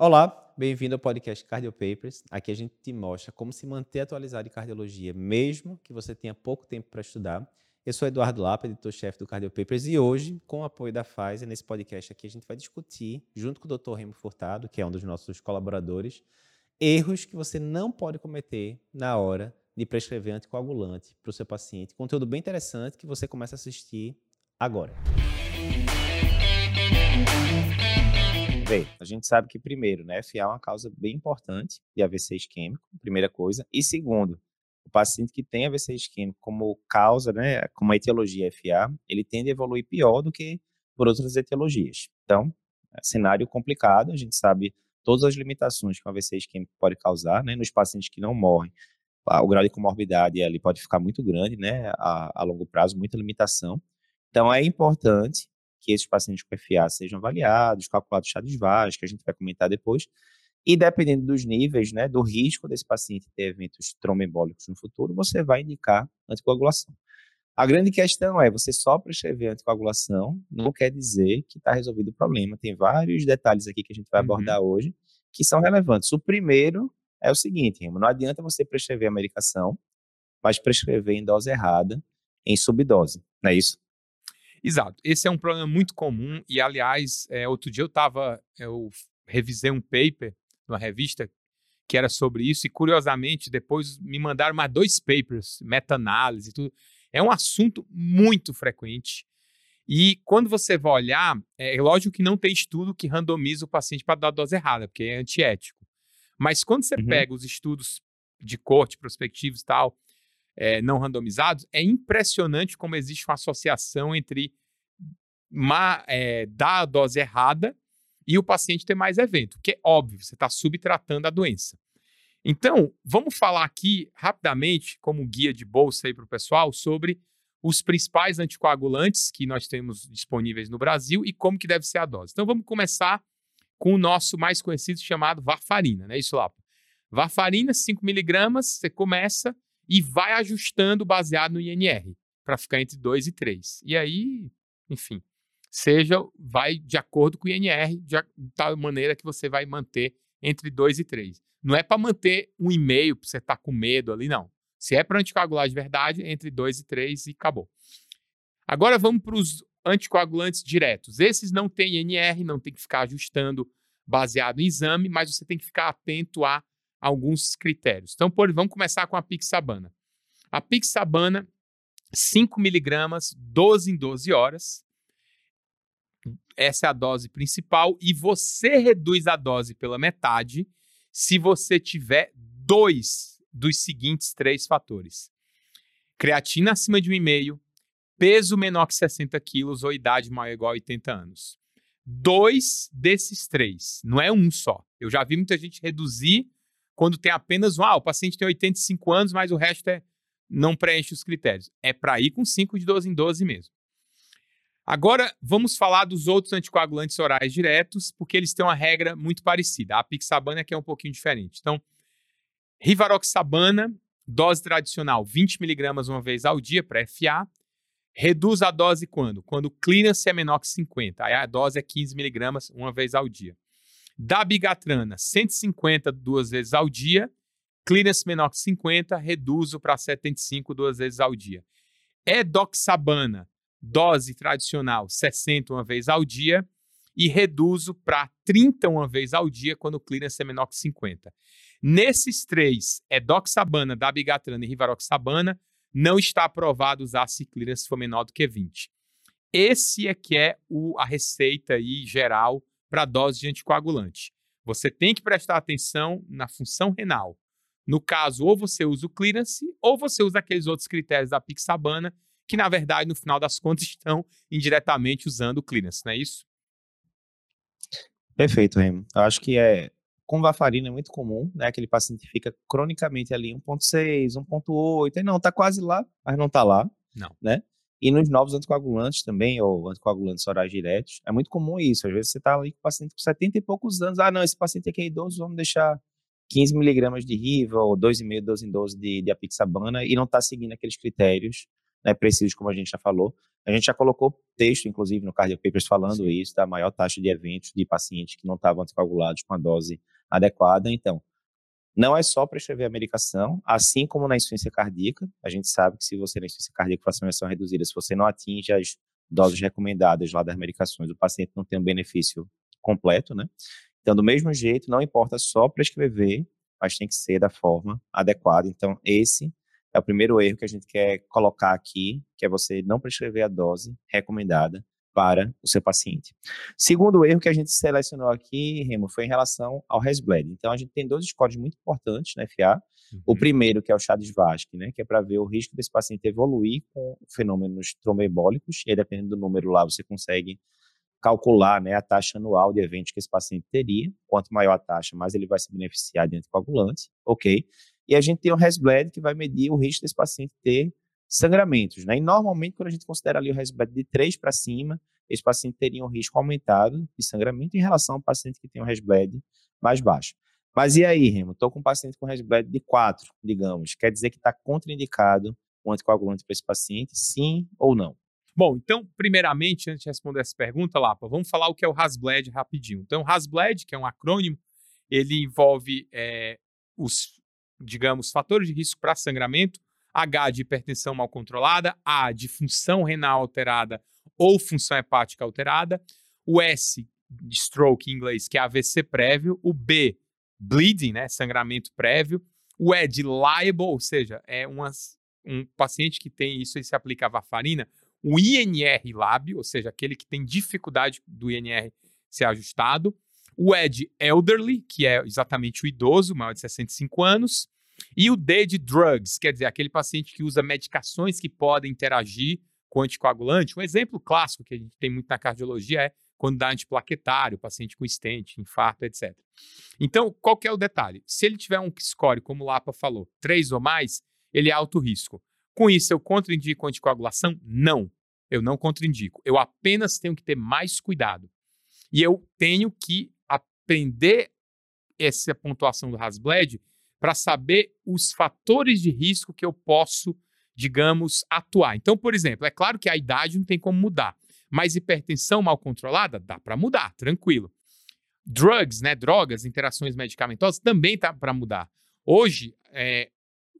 Olá, bem-vindo ao podcast Cardio Papers. Aqui a gente te mostra como se manter atualizado em cardiologia, mesmo que você tenha pouco tempo para estudar. Eu sou Eduardo Lapa, editor-chefe do Cardio Papers, e hoje, com o apoio da Pfizer, nesse podcast aqui, a gente vai discutir, junto com o Dr. Remo Furtado, que é um dos nossos colaboradores, erros que você não pode cometer na hora de prescrever anticoagulante para o seu paciente. Conteúdo bem interessante que você começa a assistir agora. Vê, a gente sabe que, primeiro, né, FA é uma causa bem importante de AVC isquêmico, primeira coisa. E segundo, o paciente que tem AVC isquêmico como causa, né, como etiologia FA, ele tende a evoluir pior do que por outras etiologias. Então, é cenário complicado, a gente sabe todas as limitações que o AVC isquêmico pode causar, né, nos pacientes que não morrem. O grau de comorbidade ali pode ficar muito grande, né, a, a longo prazo, muita limitação. Então, é importante que esses pacientes com FA sejam avaliados, calculados chá de que a gente vai comentar depois, e dependendo dos níveis, né, do risco desse paciente ter eventos tromboembólicos no futuro, você vai indicar anticoagulação. A grande questão é, você só prescrever anticoagulação não quer dizer que está resolvido o problema. Tem vários detalhes aqui que a gente vai uhum. abordar hoje que são relevantes. O primeiro é o seguinte, não adianta você prescrever a medicação, mas prescrever em dose errada, em subdose, não é isso? Exato. Esse é um problema muito comum e, aliás, é, outro dia eu estava, eu revisei um paper numa revista que era sobre isso e, curiosamente, depois me mandaram mais dois papers, meta-análise e tudo. É um assunto muito frequente e quando você vai olhar, é lógico que não tem estudo que randomiza o paciente para dar a dose errada, porque é antiético. Mas quando você uhum. pega os estudos de corte, prospectivos e tal, é, não randomizados, é impressionante como existe uma associação entre é, dar a dose errada e o paciente ter mais evento, que é óbvio, você está subtratando a doença. Então, vamos falar aqui rapidamente, como guia de bolsa aí para o pessoal, sobre os principais anticoagulantes que nós temos disponíveis no Brasil e como que deve ser a dose. Então, vamos começar com o nosso mais conhecido chamado varfarina, né? Isso lá. Varfarina, 5 miligramas, você começa e vai ajustando baseado no INR para ficar entre 2 e 3. E aí, enfim, seja, vai de acordo com o INR, de tal maneira que você vai manter entre 2 e 3. Não é para manter um e-mail para você estar tá com medo ali, não. Se é para anticoagular de verdade, entre 2 e 3 e acabou. Agora vamos para os anticoagulantes diretos. Esses não têm INR, não tem que ficar ajustando baseado em exame, mas você tem que ficar atento a alguns critérios. Então, por, vamos começar com a Pixabana. A Pixabana, 5 miligramas, 12 em 12 horas. Essa é a dose principal e você reduz a dose pela metade se você tiver dois dos seguintes três fatores: creatina acima de 1,5, peso menor que 60 quilos ou idade maior ou igual a 80 anos. Dois desses três, não é um só. Eu já vi muita gente reduzir quando tem apenas um, ah, o paciente tem 85 anos, mas o resto é não preenche os critérios. É para ir com 5 de 12 em 12 mesmo. Agora, vamos falar dos outros anticoagulantes orais diretos, porque eles têm uma regra muito parecida. A pixabana que é um pouquinho diferente. Então, rivaroxabana, dose tradicional 20mg uma vez ao dia para FA. Reduz a dose quando? Quando o clearance é menor que 50. Aí a dose é 15mg uma vez ao dia. Dabigatrana, 150 duas vezes ao dia. Clearance menor que 50, reduzo para 75 duas vezes ao dia. Edoxabana, dose tradicional, 60 uma vez ao dia. E reduzo para 30 uma vez ao dia quando o clearance é menor que 50. Nesses três, edoxabana, dabigatrana e rivaroxabana, não está aprovado usar se clearance for menor do que 20. Esse é que é o, a receita aí geral para dose de anticoagulante. Você tem que prestar atenção na função renal. No caso, ou você usa o clearance, ou você usa aqueles outros critérios da Pixabana, que na verdade, no final das contas, estão indiretamente usando o clearance, não é isso? Perfeito, Remo. Eu acho que é com varfarina é muito comum, né? Aquele paciente fica cronicamente ali 1.6, 1.8, e não, tá quase lá, mas não tá lá. Não. Né? E nos novos anticoagulantes também, ou anticoagulantes orais diretos, é muito comum isso. Às vezes você está ali com o paciente com 70 e poucos anos. Ah, não, esse paciente aqui é idoso, vamos deixar 15 miligramas de Riva ou 2,5, 12 em 12 de, de apixabana e não está seguindo aqueles critérios né, precisos, como a gente já falou. A gente já colocou texto, inclusive, no Cardio Papers falando Sim. isso, da maior taxa de eventos de pacientes que não estavam anticoagulados com a dose adequada. Então, não é só prescrever a medicação, assim como na insuficiência cardíaca. A gente sabe que se você na insuficiência cardíaca com fração reduzida, se você não atinge as doses recomendadas lá das medicações, o paciente não tem um benefício completo, né? Então, do mesmo jeito, não importa só prescrever, mas tem que ser da forma adequada. Então, esse é o primeiro erro que a gente quer colocar aqui, que é você não prescrever a dose recomendada para o seu paciente. Segundo erro que a gente selecionou aqui, Remo, foi em relação ao RESBLED. Então, a gente tem dois scores muito importantes na FA. Uhum. O primeiro, que é o Chades-Vasque, né, que é para ver o risco desse paciente evoluir com fenômenos tromboembólicos, e aí, dependendo do número lá, você consegue calcular né, a taxa anual de eventos que esse paciente teria. Quanto maior a taxa, mais ele vai se beneficiar de anticoagulante, ok? E a gente tem o RESBLED, que vai medir o risco desse paciente ter sangramentos, né? E normalmente, quando a gente considera ali o RESBLED de 3 para cima, esse paciente teria um risco aumentado de sangramento em relação ao paciente que tem um RESBLED mais baixo. Mas e aí, Remo? Estou com um paciente com RESBLED de 4, digamos. Quer dizer que está contraindicado o anticoagulante para esse paciente, sim ou não? Bom, então, primeiramente, antes de responder essa pergunta, Lapa, vamos falar o que é o RASBLED rapidinho. Então, RASBLED, que é um acrônimo, ele envolve é, os, digamos, fatores de risco para sangramento, H de hipertensão mal controlada, A de função renal alterada ou função hepática alterada, o S de stroke em inglês, que é AVC prévio, o B, bleeding, né, sangramento prévio, o E de liable, ou seja, é umas, um paciente que tem isso e se aplica a varfarina, o INR lab, ou seja, aquele que tem dificuldade do INR ser ajustado, o E de elderly, que é exatamente o idoso, maior de 65 anos, e o D de drugs, quer dizer, aquele paciente que usa medicações que podem interagir com anticoagulante. Um exemplo clássico que a gente tem muito na cardiologia é quando dá antiplaquetário, paciente com stent, infarto, etc. Então, qual que é o detalhe? Se ele tiver um score, como o Lapa falou, 3 ou mais, ele é alto risco. Com isso, eu contraindico anticoagulação? Não, eu não contraindico. Eu apenas tenho que ter mais cuidado. E eu tenho que aprender essa pontuação do Hasbled para saber os fatores de risco que eu posso, digamos, atuar. Então, por exemplo, é claro que a idade não tem como mudar, mas hipertensão mal controlada dá para mudar, tranquilo. Drugs, né, drogas, interações medicamentosas também tá para mudar. Hoje, é,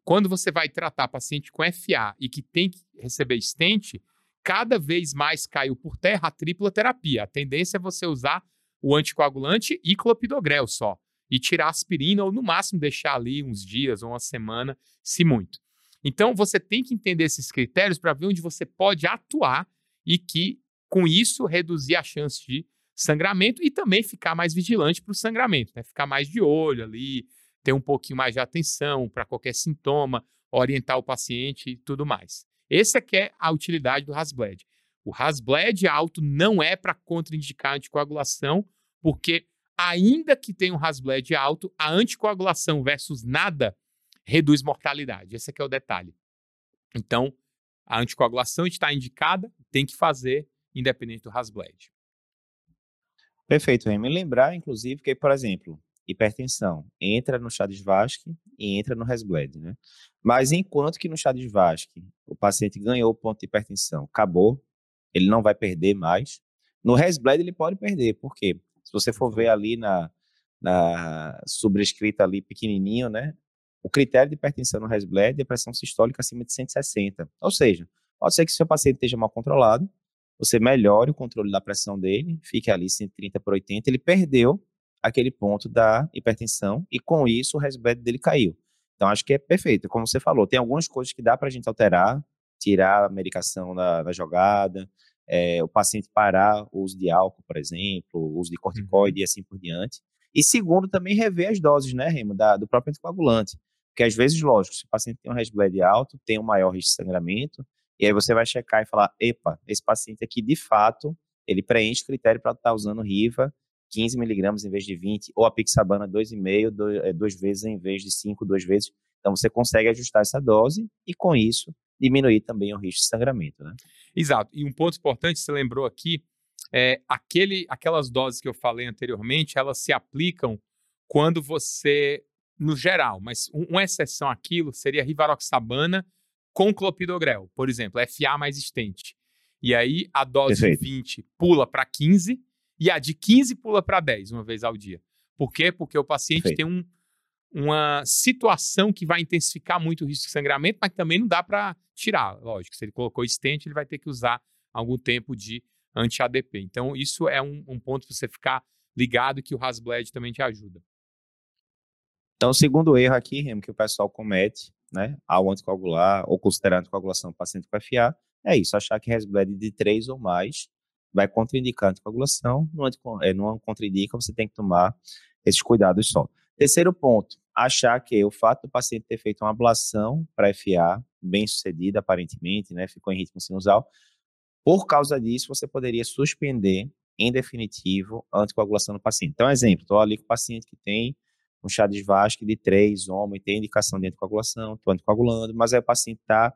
quando você vai tratar paciente com FA e que tem que receber stent, cada vez mais caiu por terra a tripla terapia. A tendência é você usar o anticoagulante e clopidogrel só e tirar aspirina ou no máximo deixar ali uns dias ou uma semana, se muito. Então você tem que entender esses critérios para ver onde você pode atuar e que com isso reduzir a chance de sangramento e também ficar mais vigilante para o sangramento, né? Ficar mais de olho ali, ter um pouquinho mais de atenção para qualquer sintoma, orientar o paciente e tudo mais. Esse é que é a utilidade do Hasbled. O Hasbled alto não é para contraindicar anticoagulação, porque ainda que tenha um Hasbled alto, a anticoagulação versus nada reduz mortalidade. Esse aqui é o detalhe. Então, a anticoagulação está indicada, tem que fazer, independente do Hasbled. Perfeito, Remy. Lembrar, inclusive, que, por exemplo, hipertensão entra no chá de Vasque e entra no Hasbled, né? Mas enquanto que no chá de Vasque o paciente ganhou o ponto de hipertensão, acabou, ele não vai perder mais. No Hasbled ele pode perder, por quê? Se você for ver ali na, na sobrescrita ali pequenininho, né? O critério de hipertensão no Resbled é pressão sistólica acima de 160. Ou seja, pode ser que seu paciente esteja mal controlado, você melhore o controle da pressão dele, fique ali 130 por 80, ele perdeu aquele ponto da hipertensão e com isso o Resbled dele caiu. Então acho que é perfeito. Como você falou, tem algumas coisas que dá para a gente alterar, tirar a medicação da, da jogada, é, o paciente parar o uso de álcool, por exemplo, o uso de corticoide uhum. e assim por diante. E segundo, também rever as doses, né, Remo, da, do próprio anticoagulante. Porque às vezes, lógico, se o paciente tem um Resbled alto, tem um maior risco de sangramento, e aí você vai checar e falar, epa, esse paciente aqui, de fato, ele preenche critério para estar tá usando Riva 15 miligramas em vez de 20, ou a Pixabana 2,5, dois, é, duas vezes em vez de 5, duas vezes. Então você consegue ajustar essa dose e com isso diminuir também o risco de sangramento, né? Exato. E um ponto importante, você lembrou aqui, é aquele, aquelas doses que eu falei anteriormente, elas se aplicam quando você, no geral, mas uma exceção àquilo seria rivaroxabana com clopidogrel, por exemplo, FA mais estente. E aí a dose Perfeito. de 20 pula para 15 e a de 15 pula para 10 uma vez ao dia. Por quê? Porque o paciente Perfeito. tem um, uma situação que vai intensificar muito o risco de sangramento, mas também não dá para tirar. Lógico, se ele colocou estente, ele vai ter que usar algum tempo de anti-ADP. Então, isso é um, um ponto para você ficar ligado que o Hasbled também te ajuda. Então, o segundo erro aqui, Remo, que o pessoal comete, né, ao anticoagular ou considerar anticoagulação paciente com FA, é isso, achar que Hasbled de 3 ou mais vai contraindicar a anticoagulação, não, é, não contraindica, você tem que tomar esses cuidados só. Terceiro ponto, achar que o fato do paciente ter feito uma ablação para FA, bem sucedida aparentemente, né, ficou em ritmo sinusal, por causa disso você poderia suspender em definitivo a anticoagulação no paciente. Então, exemplo, estou ali com o paciente que tem um chá de Vasque de 3, homem, tem indicação de anticoagulação, estou anticoagulando, mas aí o paciente está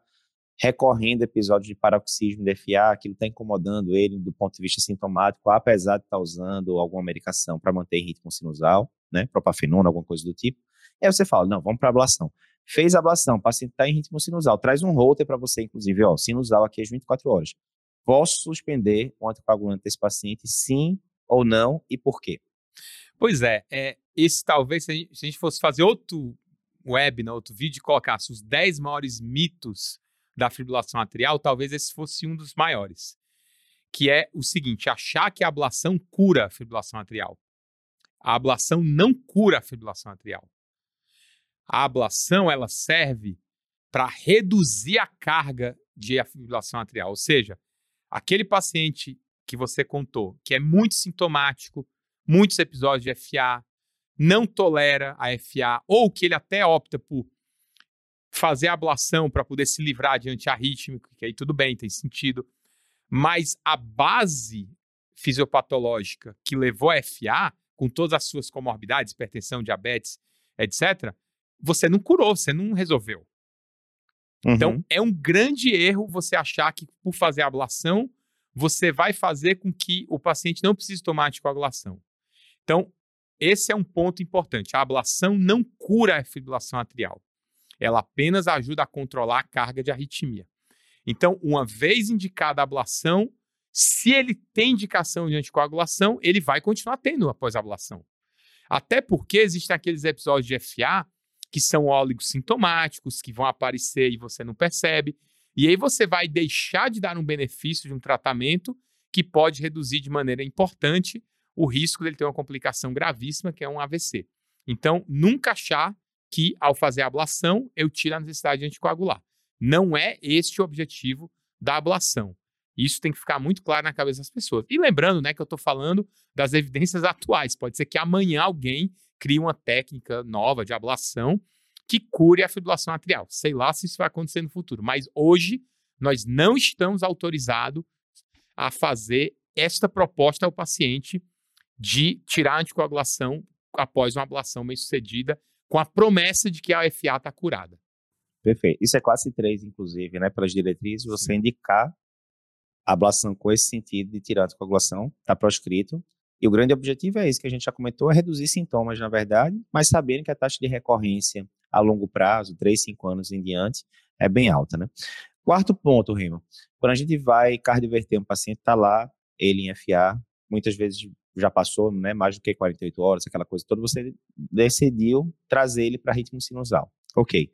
recorrendo episódios de paroxismo de FA, aquilo está incomodando ele do ponto de vista sintomático, apesar de estar tá usando alguma medicação para manter ritmo sinusal, né, propafenona, alguma coisa do tipo. E aí você fala, não, vamos para ablação. Fez ablação, o paciente está em ritmo sinusal, traz um holter para você, inclusive, ó, sinusal aqui às 24 horas. Posso suspender o anticoagulante desse paciente, sim ou não, e por quê? Pois é, é esse talvez, se a, gente, se a gente fosse fazer outro web, né, outro vídeo, e colocasse os 10 maiores mitos da fibrilação atrial, talvez esse fosse um dos maiores. Que é o seguinte: achar que a ablação cura a fibrilação atrial. A ablação não cura a fibrilação atrial. A ablação ela serve para reduzir a carga de fibrilação atrial, ou seja, aquele paciente que você contou, que é muito sintomático, muitos episódios de FA, não tolera a FA, ou que ele até opta por fazer a ablação para poder se livrar de antiarrítmico, que aí tudo bem, tem sentido. Mas a base fisiopatológica que levou a FA, com todas as suas comorbidades, hipertensão, diabetes, etc., você não curou, você não resolveu. Então, uhum. Então, é um grande erro você achar que por fazer a ablação, você vai fazer com que o paciente não precise tomar anticoagulação. Então, esse é um ponto importante. A ablação não cura a fibrilação atrial. Ela apenas ajuda a controlar a carga de arritmia. Então, uma vez indicada a ablação, se ele tem indicação de anticoagulação, ele vai continuar tendo após a ablação. Até porque existem aqueles episódios de FA que são óligos sintomáticos, que vão aparecer e você não percebe. E aí você vai deixar de dar um benefício de um tratamento que pode reduzir de maneira importante o risco dele ter uma complicação gravíssima, que é um AVC. Então, nunca achar que ao fazer a ablação eu tiro a necessidade de anticoagular. Não é este o objetivo da ablação. Isso tem que ficar muito claro na cabeça das pessoas. E lembrando, né, que eu estou falando das evidências atuais. Pode ser que amanhã alguém crie uma técnica nova de ablação que cure a fibrilação atrial. Sei lá se isso vai acontecer no futuro, mas hoje nós não estamos autorizados a fazer esta proposta ao paciente de tirar a anticoagulação após uma ablação bem sucedida com a promessa de que a FA está curada. Perfeito. Isso é classe 3, inclusive, né? Pelas diretrizes, você indicar a ablação com esse sentido de tirar a coagulação, está proscrito. E o grande objetivo é esse que a gente já comentou, é reduzir sintomas, na verdade, mas sabendo que a taxa de recorrência a longo prazo, 3, 5 anos em diante, é bem alta, né? Quarto ponto, Rima. Quando a gente vai cardioverter um paciente, está lá, ele em FA, muitas vezes já passou né, mais do que 48 horas, aquela coisa toda, você decidiu trazer ele para ritmo sinusal. Ok.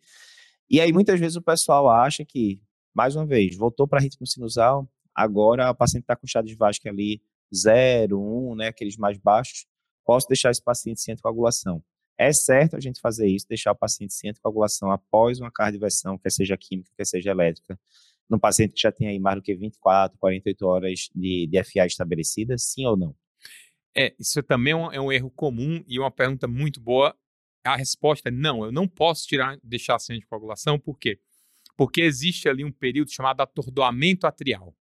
E aí, muitas vezes, o pessoal acha que, mais uma vez, voltou para ritmo sinusal, agora o paciente está com chá de Vasque ali 0, 1, né, aqueles mais baixos, posso deixar esse paciente sem anticoagulação. É certo a gente fazer isso, deixar o paciente sem anticoagulação após uma cardioversão, quer seja química, quer seja elétrica, num paciente que já tem aí mais do que 24, 48 horas de, de FA estabelecida, sim ou não? É, isso também é um, é um, erro comum e uma pergunta muito boa. A resposta é não, eu não posso tirar, deixar sem anticoagulação, por quê? Porque existe ali um período chamado atordoamento atrial,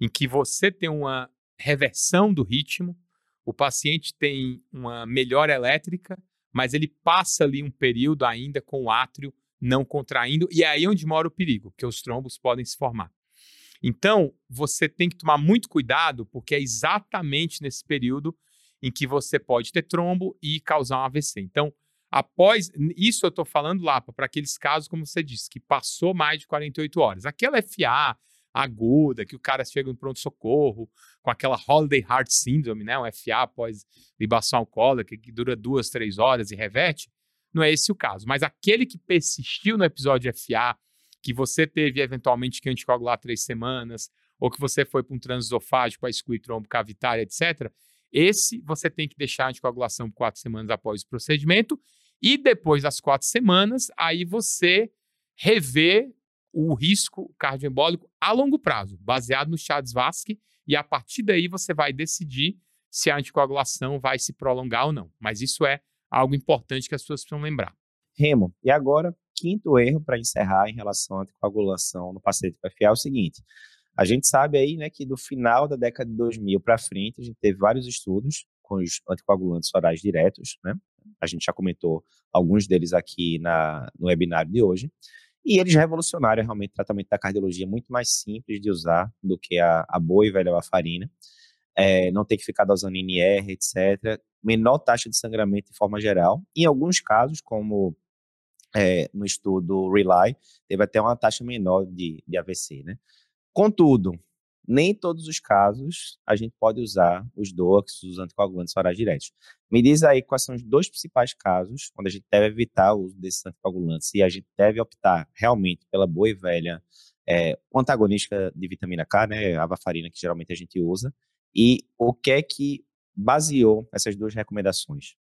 em que você tem uma reversão do ritmo, o paciente tem uma melhora elétrica, mas ele passa ali um período ainda com o átrio não contraindo, e é aí onde mora o perigo, que os trombos podem se formar. Então, você tem que tomar muito cuidado, porque é exatamente nesse período em que você pode ter trombo e causar um AVC. Então, Após, isso eu estou falando lá, para aqueles casos, como você disse, que passou mais de 48 horas. Aquela FA aguda, que o cara chega no pronto-socorro com aquela Holiday Heart Syndrome, né? Um FA após libação alcoólica, que dura duas, três horas e reverte, não é esse o caso. Mas aquele que persistiu no episódio FA, que você teve eventualmente que anticoagular três semanas, ou que você foi para um transesofágico para excluir trombo cavitário, etc., esse você tem que deixar a anticoagulação por quatro semanas após o procedimento, e depois das quatro semanas, aí você revê o risco cardioembólico a longo prazo, baseado no Chades-Vasque, e a partir daí você vai decidir se a anticoagulação vai se prolongar ou não. Mas isso é algo importante que as pessoas precisam lembrar. Remo, e agora, quinto erro para encerrar em relação à anticoagulação no paciente com FA é o seguinte: a gente sabe aí, né, que do final da década de 2000 para frente, a gente teve vários estudos com os anticoagulantes orais diretos, né? A gente já comentou alguns deles aqui na, no webinar de hoje. E eles revolucionaram realmente o tratamento da cardiologia, muito mais simples de usar do que a, a boa e velha varfarina. É, não ter que ficar dosando NR, etc. Menor taxa de sangramento de forma geral. Em alguns casos, como é, no estudo RELY, teve até uma taxa menor de, de AVC, né? Contudo, nem todos os casos a gente pode usar os DOACs, os anticoagulantes orais diretos. Me diz aí quais são os dois principais casos onde a gente deve evitar o uso desses anticoagulantes e a gente deve optar realmente pela boa e velha é, antagonista de vitamina K, né, a varfarina que geralmente a gente usa, e o que é que baseou essas duas recomendações?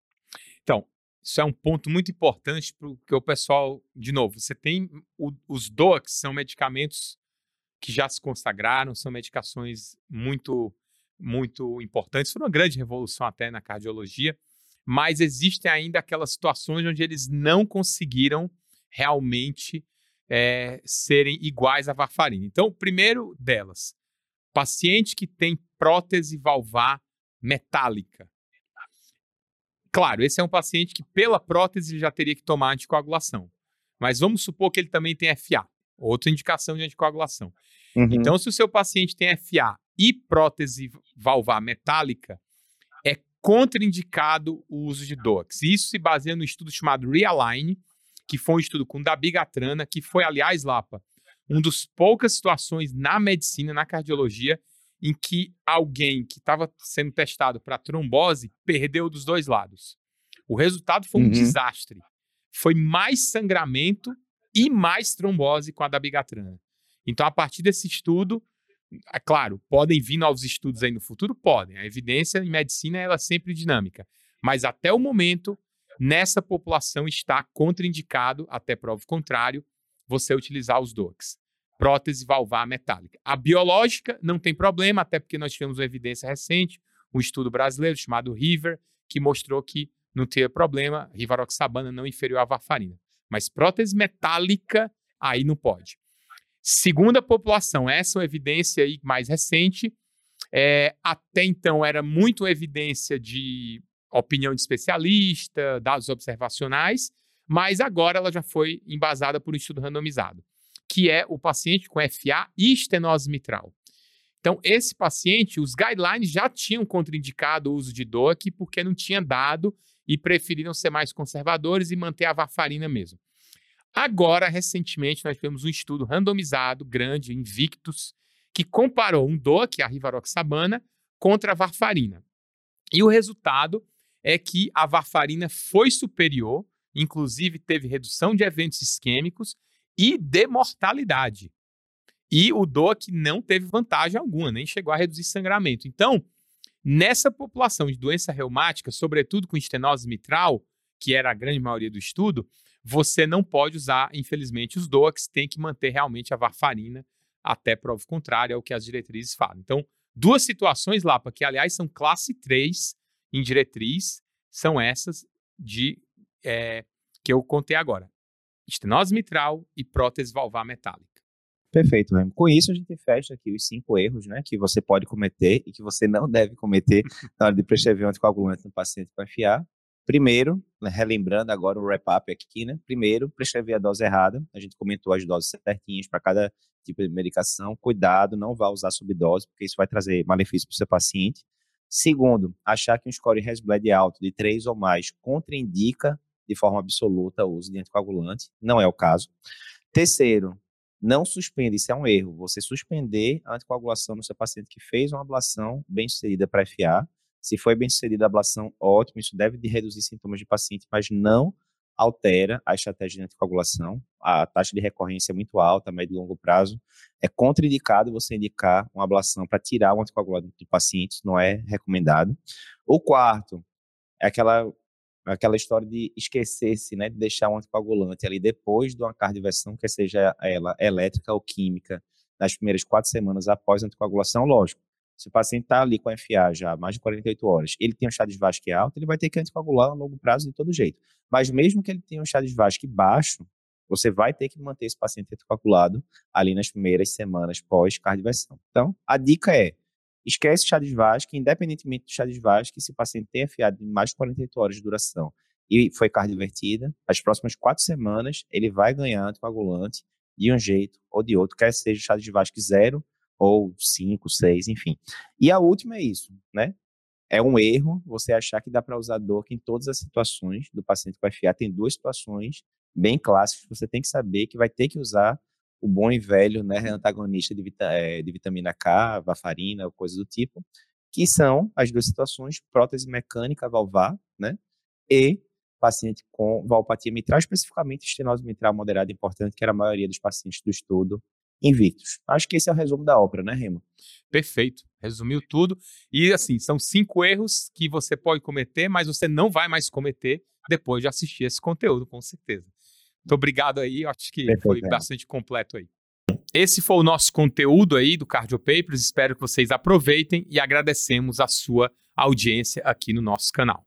Então, isso é um ponto muito importante porque o pessoal, de novo, você tem o, os DOACs são medicamentos que já se consagraram, são medicações muito, muito importantes, foram uma grande revolução até na cardiologia, mas existem ainda aquelas situações onde eles não conseguiram realmente é, serem iguais à varfarina. Então, primeiro delas, paciente que tem prótese valvar metálica. Claro, esse é um paciente que, pela prótese, já teria que tomar anticoagulação. Mas vamos supor que ele também tem FA outra indicação de anticoagulação. Uhum. Então, se o seu paciente tem FA e prótese valvar metálica, é contraindicado o uso de DOAX. Isso se baseia no estudo chamado Realign, que foi um estudo com dabigatrana, que foi, aliás, Lapa, um dos poucas situações na medicina, na cardiologia, em que alguém que estava sendo testado para trombose perdeu dos dois lados. O resultado foi um uhum. desastre. Foi mais sangramento e mais trombose com a dabigatrana. Então, a partir desse estudo, é claro, podem vir novos estudos aí no futuro? Podem. A evidência em medicina ela é sempre dinâmica. Mas até o momento, nessa população está contraindicado, até prova contrário, você utilizar os DOACs. Prótese valvar metálica. A biológica não tem problema, até porque nós tivemos uma evidência recente, um estudo brasileiro chamado River, que mostrou que não teria problema, rivaroxabana não inferior à varfarina. Mas prótese metálica, aí não pode. Segunda população, essa é uma evidência aí mais recente. É, até então era muito evidência de opinião de especialista, dados observacionais, mas agora ela já foi embasada por um estudo randomizado, que é o paciente com FA e estenose mitral. Então, esse paciente, os guidelines já tinham contraindicado o uso de DOAC porque não tinha dado e preferiram ser mais conservadores e manter a varfarina mesmo. Agora, recentemente, nós tivemos um estudo randomizado, grande, Invictus, que comparou um DOAC, a rivaroxabana, contra a varfarina. E o resultado é que a varfarina foi superior, inclusive teve redução de eventos isquêmicos e de mortalidade. E o DOAC não teve vantagem alguma, nem chegou a reduzir sangramento. Então, Nessa população de doença reumática, sobretudo com estenose mitral, que era a grande maioria do estudo, você não pode usar, infelizmente, os DOACs, tem que manter realmente a varfarina até prova contrária, é o que as diretrizes falam. Então, duas situações, Lapa, que aliás são classe 3 em diretriz, são essas de é, que eu contei agora. Estenose mitral e prótese valvar metálica. Perfeito, mesmo. Com isso, a gente fecha aqui os cinco erros né, que você pode cometer e que você não deve cometer na hora de prescrever um anticoagulante no paciente com FA. Primeiro, né, relembrando agora o wrap-up aqui, né? Primeiro, prescrever a dose errada. A gente comentou as doses certinhas para cada tipo de medicação. Cuidado, não vá usar subdose, porque isso vai trazer malefício para o seu paciente. Segundo, achar que um score Resbled alto de 3 ou mais contraindica de forma absoluta o uso de anticoagulante, não é o caso. Terceiro, não suspende, isso é um erro, você suspender a anticoagulação no seu paciente que fez uma ablação bem sucedida para FA. Se foi bem sucedida a ablação, ótimo, isso deve de reduzir sintomas de paciente, mas não altera a estratégia de anticoagulação. A taxa de recorrência é muito alta, médio e longo prazo. É contraindicado você indicar uma ablação para tirar o anticoagulante do paciente, não é recomendado. O quarto é aquela aquela história de esquecer-se, né, de deixar um anticoagulante ali depois de uma cardioversão, quer seja ela elétrica ou química, nas primeiras quatro semanas após a anticoagulação, lógico. Se o paciente está ali com FA já há mais de 48 horas, ele tem um chá de Vasque alto, ele vai ter que anticoagular a longo prazo de todo jeito. Mas mesmo que ele tenha um chá de Vasque baixo, você vai ter que manter esse paciente anticoagulado ali nas primeiras semanas pós-cardioversão. Então, a dica é, esquece chá de Vasque, independentemente do chá de Vasque, se o paciente tem FA de mais de 48 horas de duração e foi cardiovertida, as próximas quatro semanas ele vai ganhar anticoagulante de um jeito ou de outro, quer seja chá de Vasque zero ou cinco, seis, enfim. E a última é isso, né? É um erro você achar que dá para usar DOC em todas as situações do paciente com FA. Tem duas situações bem clássicas você tem que saber que vai ter que usar o bom e velho né, antagonista de, vita, é, de vitamina K, varfarina, coisa do tipo, que são as duas situações, prótese mecânica valvar, né, e paciente com valpatia mitral, especificamente estenose mitral moderada importante, que era a maioria dos pacientes do estudo invictos. Acho que esse é o resumo da obra, né, Remo? Perfeito. Resumiu tudo. E assim, são cinco erros que você pode cometer, mas você não vai mais cometer depois de assistir esse conteúdo, com certeza. Muito obrigado aí, acho que Perfeito, foi bastante completo aí. Esse foi o nosso conteúdo aí do Cardio Papers. Espero que vocês aproveitem e agradecemos a sua audiência aqui no nosso canal.